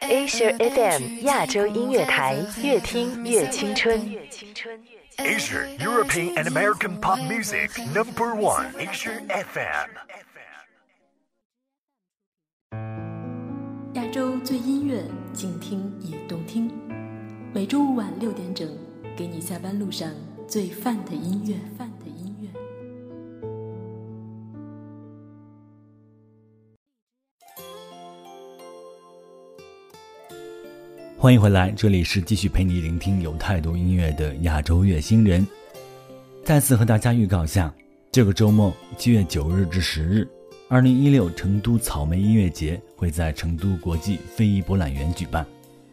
Asia FM 亚洲音乐台，越听越青春。Asia European and American Pop Music Number One Asia FM。亚洲最音乐，静听也动听。每周五晚六点整，给你下班路上最范的音乐。欢迎回来，这里是继续陪你聆听有态度音乐的亚洲乐星人。再次和大家预告下，这个周末七月九日至十日，二零一六成都草莓音乐节会在成都国际非遗博览园举办，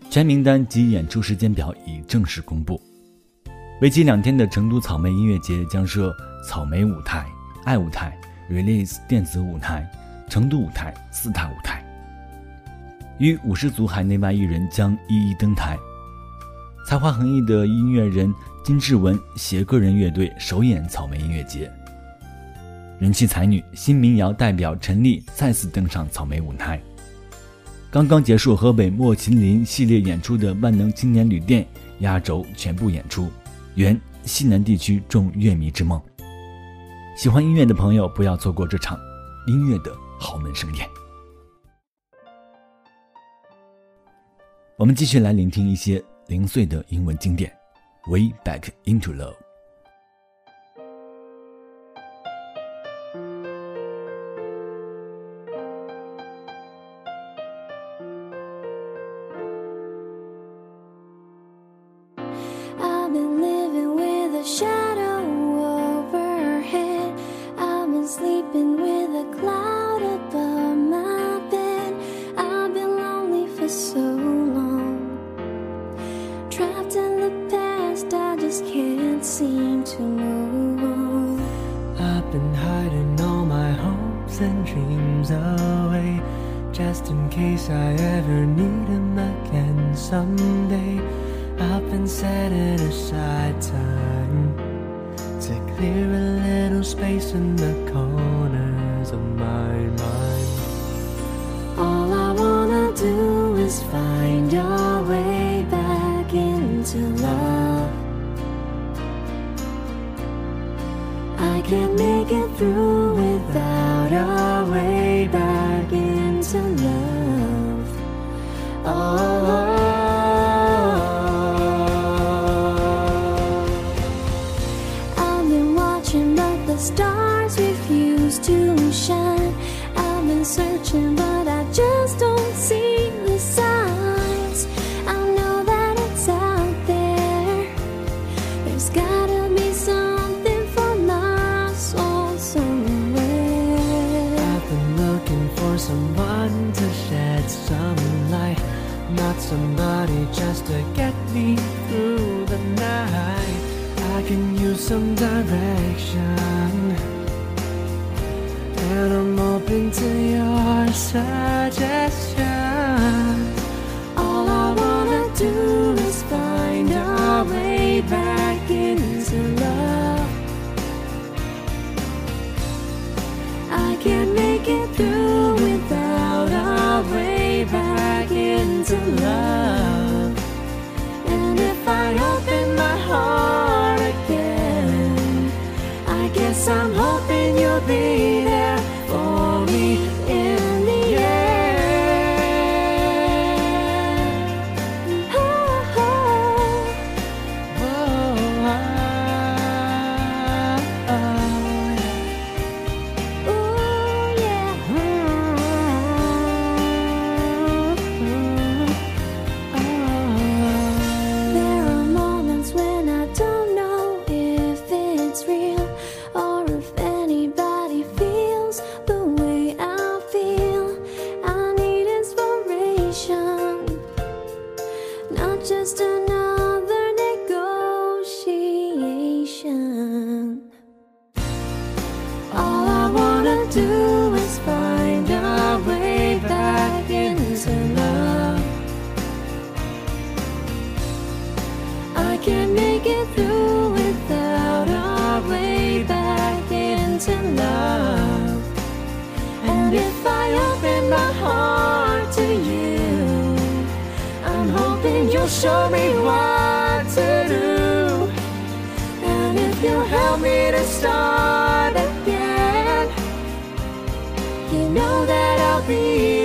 全名单及演出时间表已正式公布。为期两天的成都草莓音乐节将设草莓舞台、爱舞台、Release 电子舞台、成都舞台四大舞台。与五十组海内外艺人将一一登台，才华横溢的音乐人金志文携个人乐队首演草莓音乐节。人气才女新民谣代表陈粒再次登上草莓舞台。刚刚结束河北莫秦林系列演出的万能青年旅店压轴全部演出，圆西南地区众乐迷之梦。喜欢音乐的朋友不要错过这场音乐的豪门盛宴。我们继续来聆听一些零碎的英文经典，《Way Back Into Love》。You'll show me what to do. And if you help me to start again, you know that I'll be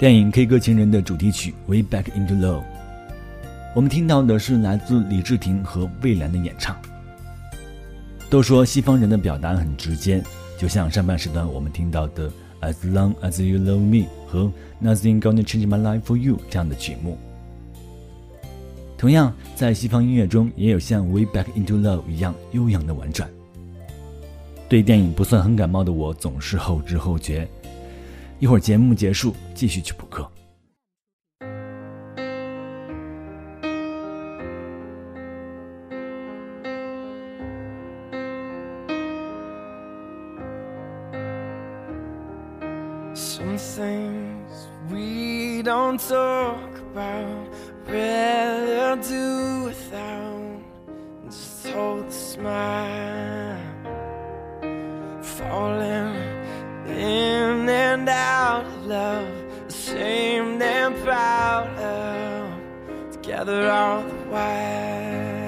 电影《K 歌情人》的主题曲《Way Back Into Love》，我们听到的是来自李治廷和蔚蓝的演唱。都说西方人的表达很直接，就像上半时段我们听到的《As Long As You Love Me》和《Nothing Gonna Change My Life for You》这样的曲目。同样，在西方音乐中也有像《Way Back Into Love》一样悠扬的婉转。对电影不算很感冒的我，总是后知后觉。一会儿节目结束，继续去补课。Of, together all the while.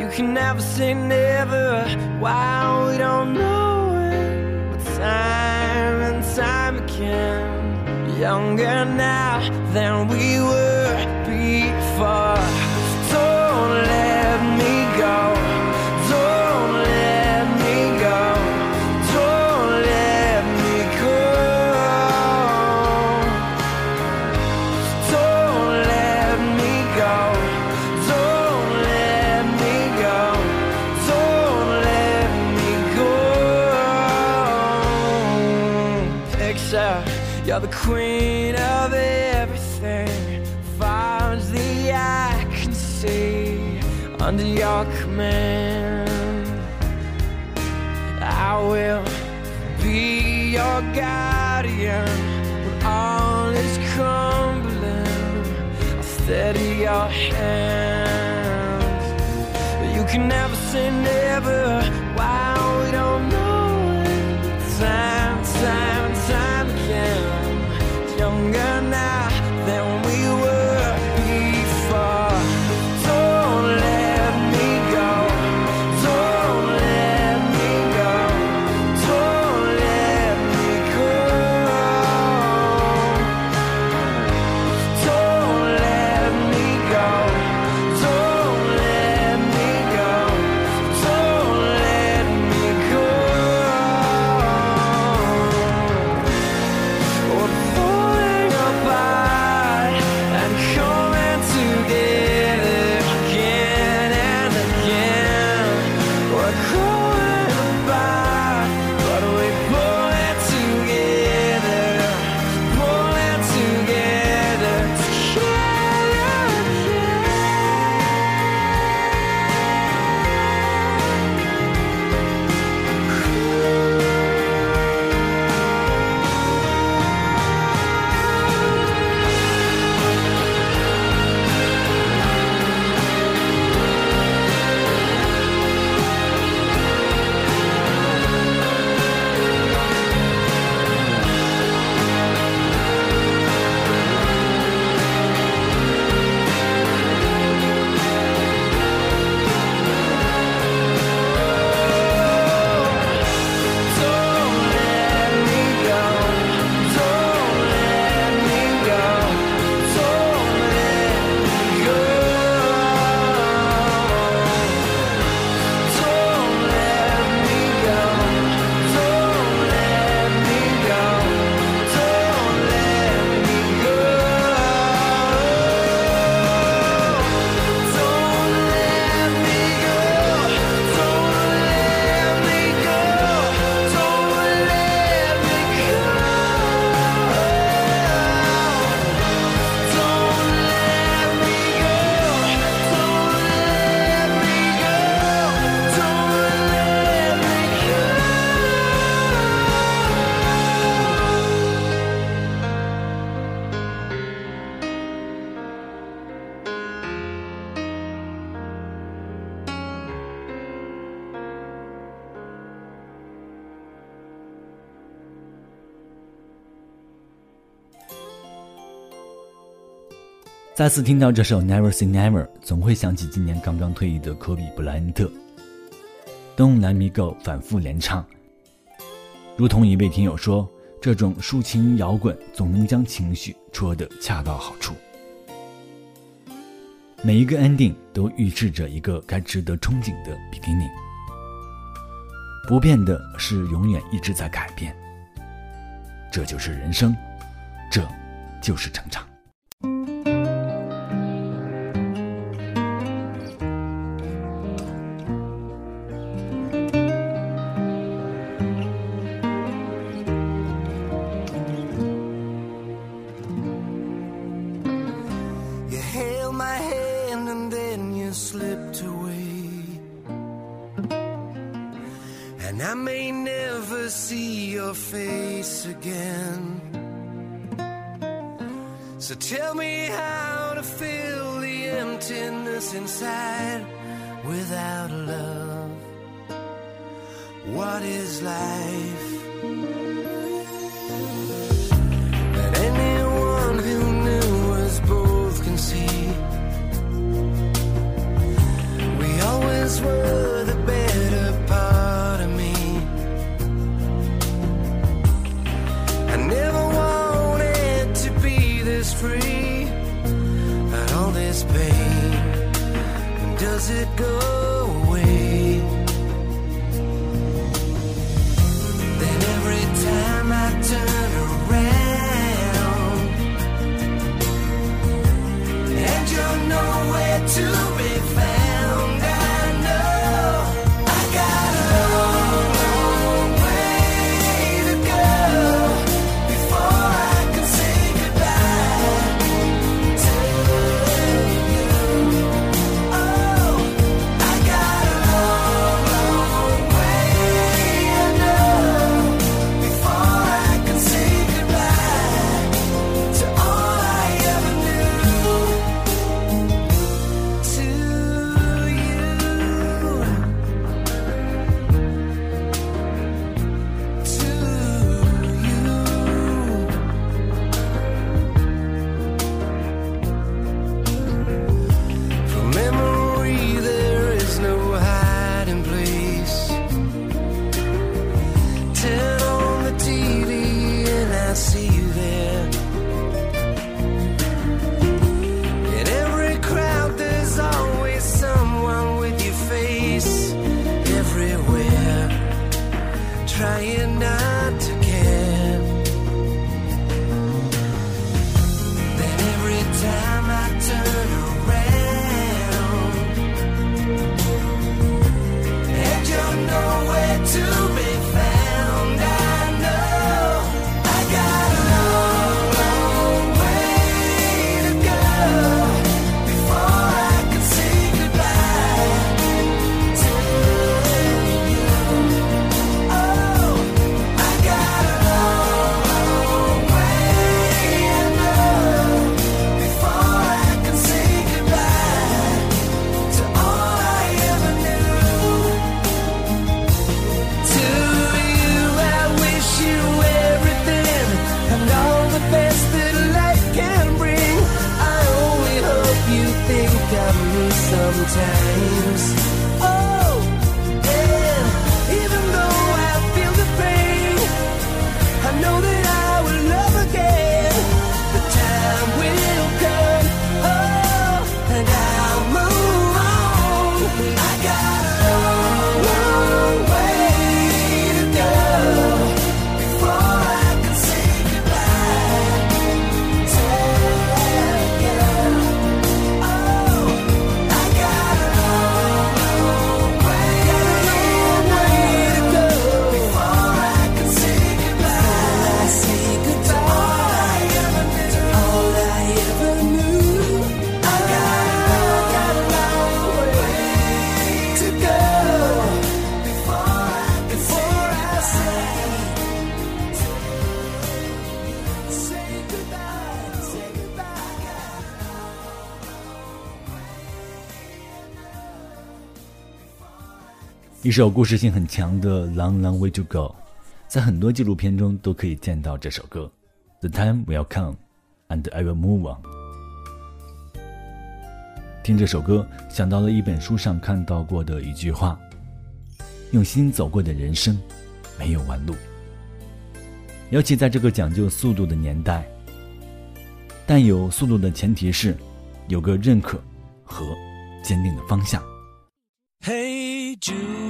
You can never say never while we don't know it. But time and time again, younger now than we were before. Guardian when all is crumbling. I'll steady your hands. You can never say never while we don't know it. Time, time, time again. Younger now 再次听到这首《Never Say Never》，总会想起今年刚刚退役的科比·布莱恩特。《Don't Let Me Go》反复连唱，如同一位听友说，这种抒情摇滚总能将情绪戳得恰到好处。每一个 ending 都预示着一个该值得憧憬的 beginning。不变的是永远一直在改变。这就是人生，这就是成长。the better part of me. I never wanted to be this free, but all this pain, does it go? 一首故事性很强的《Long Long Way to Go》，在很多纪录片中都可以见到这首歌。The time will come, and I will move on。听这首歌，想到了一本书上看到过的一句话：用心走过的人生，没有弯路。尤其在这个讲究速度的年代，但有速度的前提是，有个认可和坚定的方向。Hey Jude。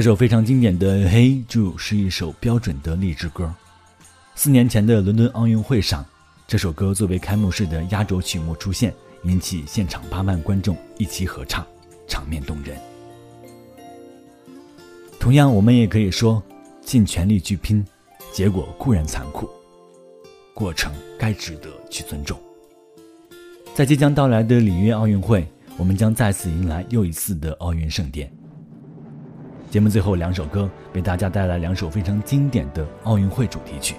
这首非常经典的《Hey Jude》是一首标准的励志歌。四年前的伦敦奥运会上，这首歌作为开幕式的压轴曲目出现，引起现场八万观众一起合唱，场面动人。同样，我们也可以说，尽全力去拼，结果固然残酷，过程该值得去尊重。在即将到来的里约奥运会，我们将再次迎来又一次的奥运盛典。节目最后两首歌，为大家带来两首非常经典的奥运会主题曲。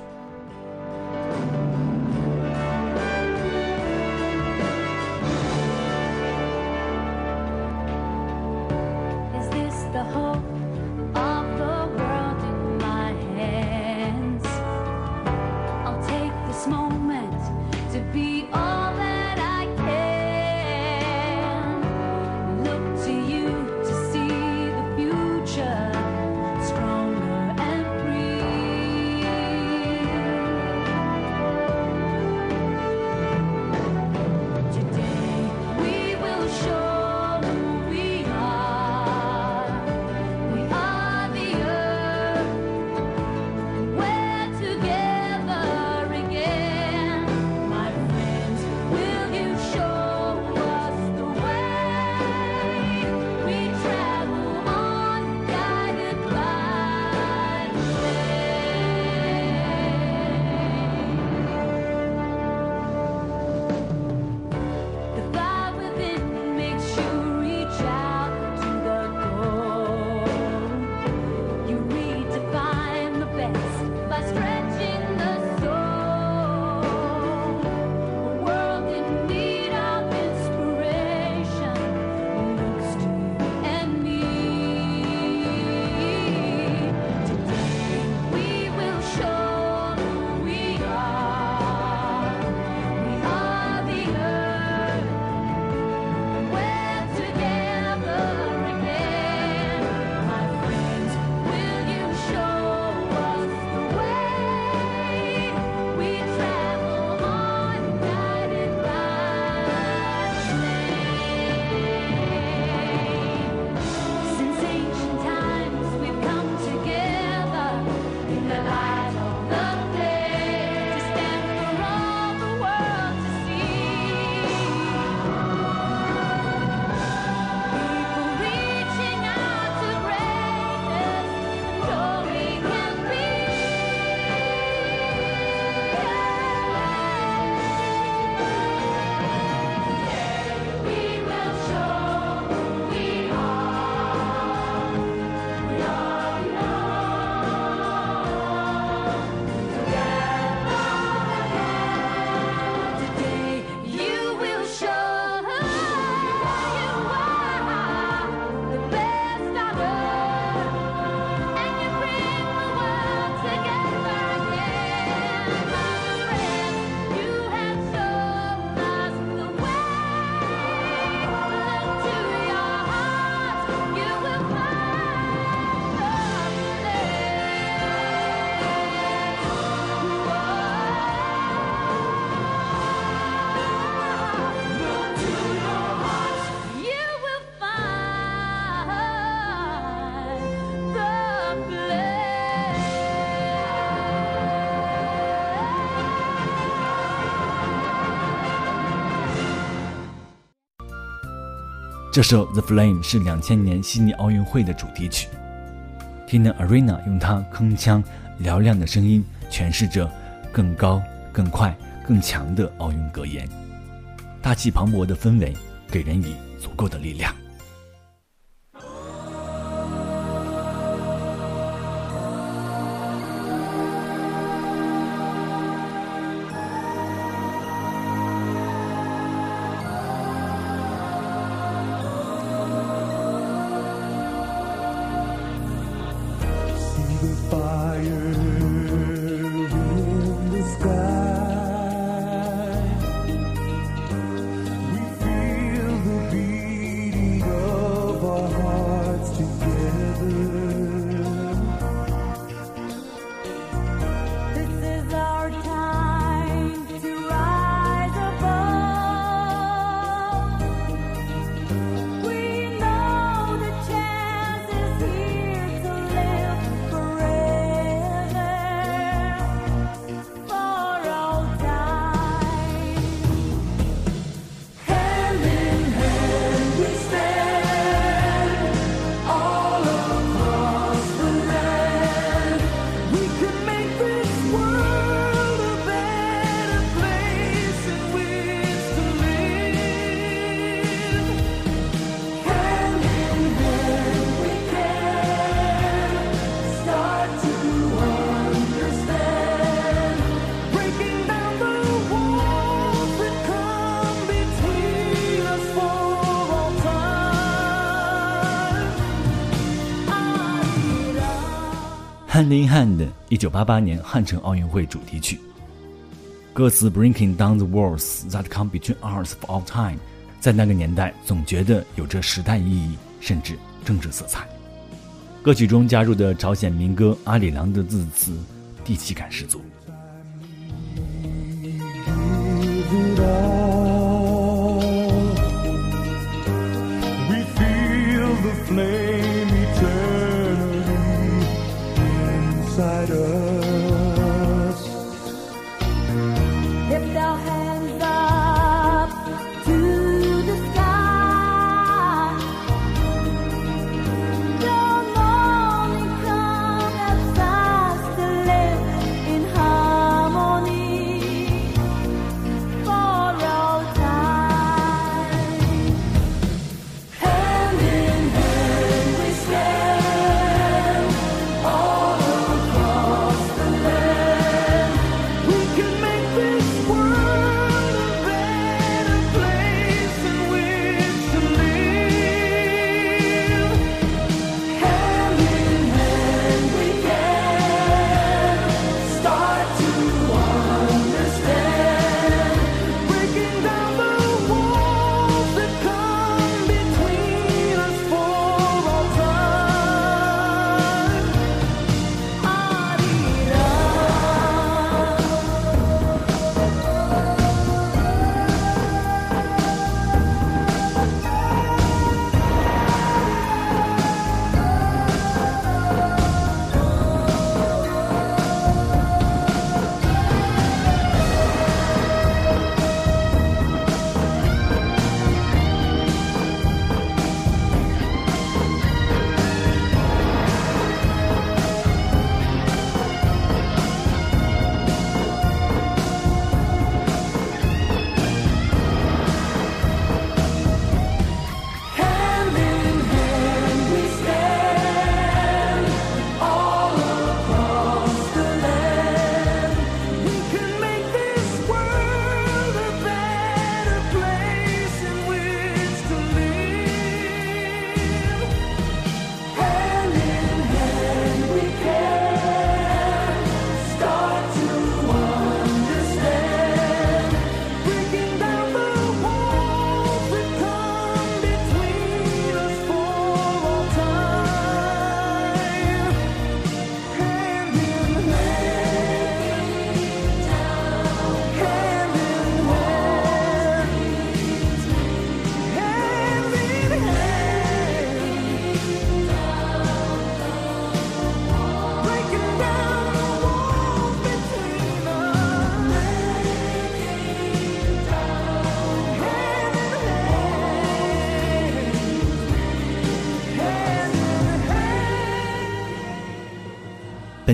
这首《The Flame》是两千年悉尼奥运会的主题曲。Tina Arena 用她铿锵嘹亮的声音诠释着更高、更快、更强的奥运格言，大气磅礴的氛围给人以足够的力量。Hand in Hand，一九八八年汉城奥运会主题曲。歌词 Breaking down the walls that come between us for all time，在那个年代总觉得有着时代意义，甚至政治色彩。歌曲中加入的朝鲜民歌《阿里郎》的字词，地气感十足。outsider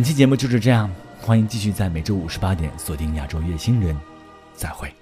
期节目就是这样，欢迎继续在每周五十八点锁定亚洲乐星人，再会。